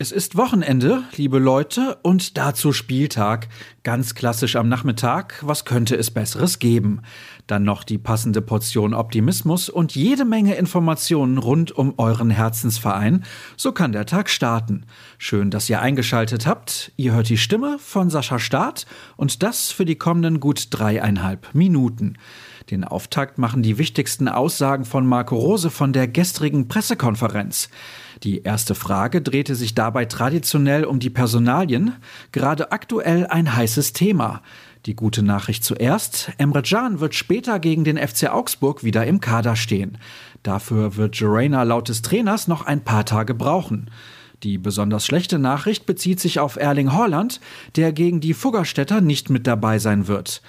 Es ist Wochenende, liebe Leute, und dazu Spieltag. Ganz klassisch am Nachmittag. Was könnte es Besseres geben? Dann noch die passende Portion Optimismus und jede Menge Informationen rund um euren Herzensverein. So kann der Tag starten. Schön, dass ihr eingeschaltet habt. Ihr hört die Stimme von Sascha Staat und das für die kommenden gut dreieinhalb Minuten. Den Auftakt machen die wichtigsten Aussagen von Marco Rose von der gestrigen Pressekonferenz. Die erste Frage drehte sich dabei traditionell um die Personalien, gerade aktuell ein heißes Thema. Die gute Nachricht zuerst, Emre Can wird später gegen den FC Augsburg wieder im Kader stehen. Dafür wird Gerena laut des Trainers noch ein paar Tage brauchen. Die besonders schlechte Nachricht bezieht sich auf Erling Haaland, der gegen die Fuggerstädter nicht mit dabei sein wird.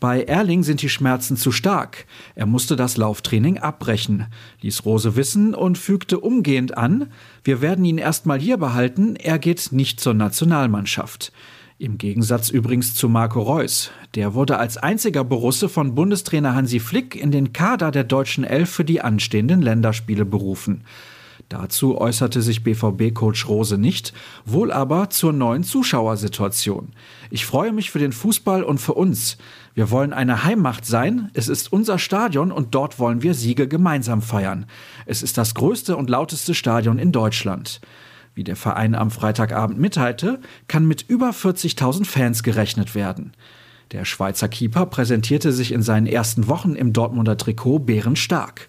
Bei Erling sind die Schmerzen zu stark. Er musste das Lauftraining abbrechen, ließ Rose wissen und fügte umgehend an, wir werden ihn erstmal hier behalten, er geht nicht zur Nationalmannschaft. Im Gegensatz übrigens zu Marco Reus. Der wurde als einziger Borusse von Bundestrainer Hansi Flick in den Kader der deutschen Elf für die anstehenden Länderspiele berufen. Dazu äußerte sich BVB-Coach Rose nicht, wohl aber zur neuen Zuschauersituation. Ich freue mich für den Fußball und für uns. Wir wollen eine Heimmacht sein, es ist unser Stadion und dort wollen wir Siege gemeinsam feiern. Es ist das größte und lauteste Stadion in Deutschland. Wie der Verein am Freitagabend mitteilte, kann mit über 40.000 Fans gerechnet werden. Der Schweizer Keeper präsentierte sich in seinen ersten Wochen im Dortmunder Trikot bärenstark.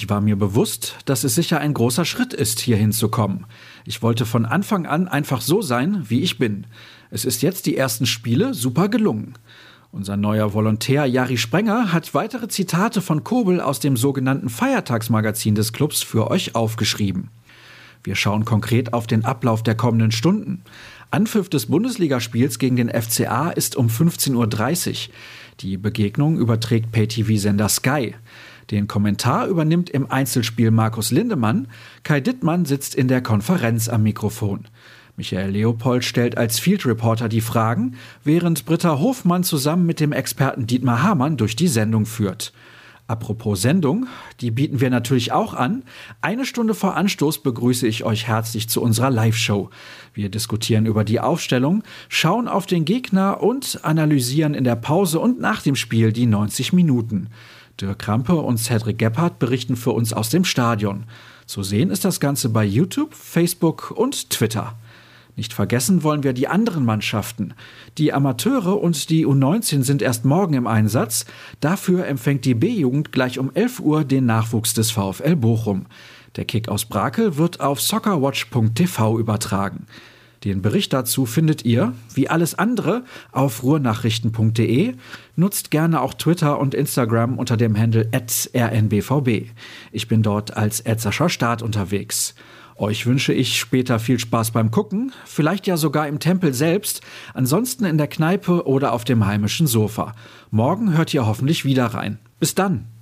Ich war mir bewusst, dass es sicher ein großer Schritt ist, hier hinzukommen. Ich wollte von Anfang an einfach so sein, wie ich bin. Es ist jetzt die ersten Spiele super gelungen. Unser neuer Volontär Jari Sprenger hat weitere Zitate von Kobel aus dem sogenannten Feiertagsmagazin des Clubs für euch aufgeschrieben. Wir schauen konkret auf den Ablauf der kommenden Stunden. Anpfiff des Bundesligaspiels gegen den FCA ist um 15.30 Uhr. Die Begegnung überträgt Pay-TV-Sender Sky. Den Kommentar übernimmt im Einzelspiel Markus Lindemann. Kai Dittmann sitzt in der Konferenz am Mikrofon. Michael Leopold stellt als Field Reporter die Fragen, während Britta Hofmann zusammen mit dem Experten Dietmar Hamann durch die Sendung führt. Apropos Sendung, die bieten wir natürlich auch an. Eine Stunde vor Anstoß begrüße ich euch herzlich zu unserer Live-Show. Wir diskutieren über die Aufstellung, schauen auf den Gegner und analysieren in der Pause und nach dem Spiel die 90 Minuten. Dirk Krampe und Cedric Gebhardt berichten für uns aus dem Stadion. Zu sehen ist das Ganze bei YouTube, Facebook und Twitter. Nicht vergessen wollen wir die anderen Mannschaften. Die Amateure und die U19 sind erst morgen im Einsatz. Dafür empfängt die B-Jugend gleich um 11 Uhr den Nachwuchs des VfL Bochum. Der Kick aus Brakel wird auf soccerwatch.tv übertragen. Den Bericht dazu findet ihr, wie alles andere, auf ruhrnachrichten.de. Nutzt gerne auch Twitter und Instagram unter dem Handle rnbvb. Ich bin dort als Edsascher Start unterwegs. Euch wünsche ich später viel Spaß beim Gucken, vielleicht ja sogar im Tempel selbst, ansonsten in der Kneipe oder auf dem heimischen Sofa. Morgen hört ihr hoffentlich wieder rein. Bis dann!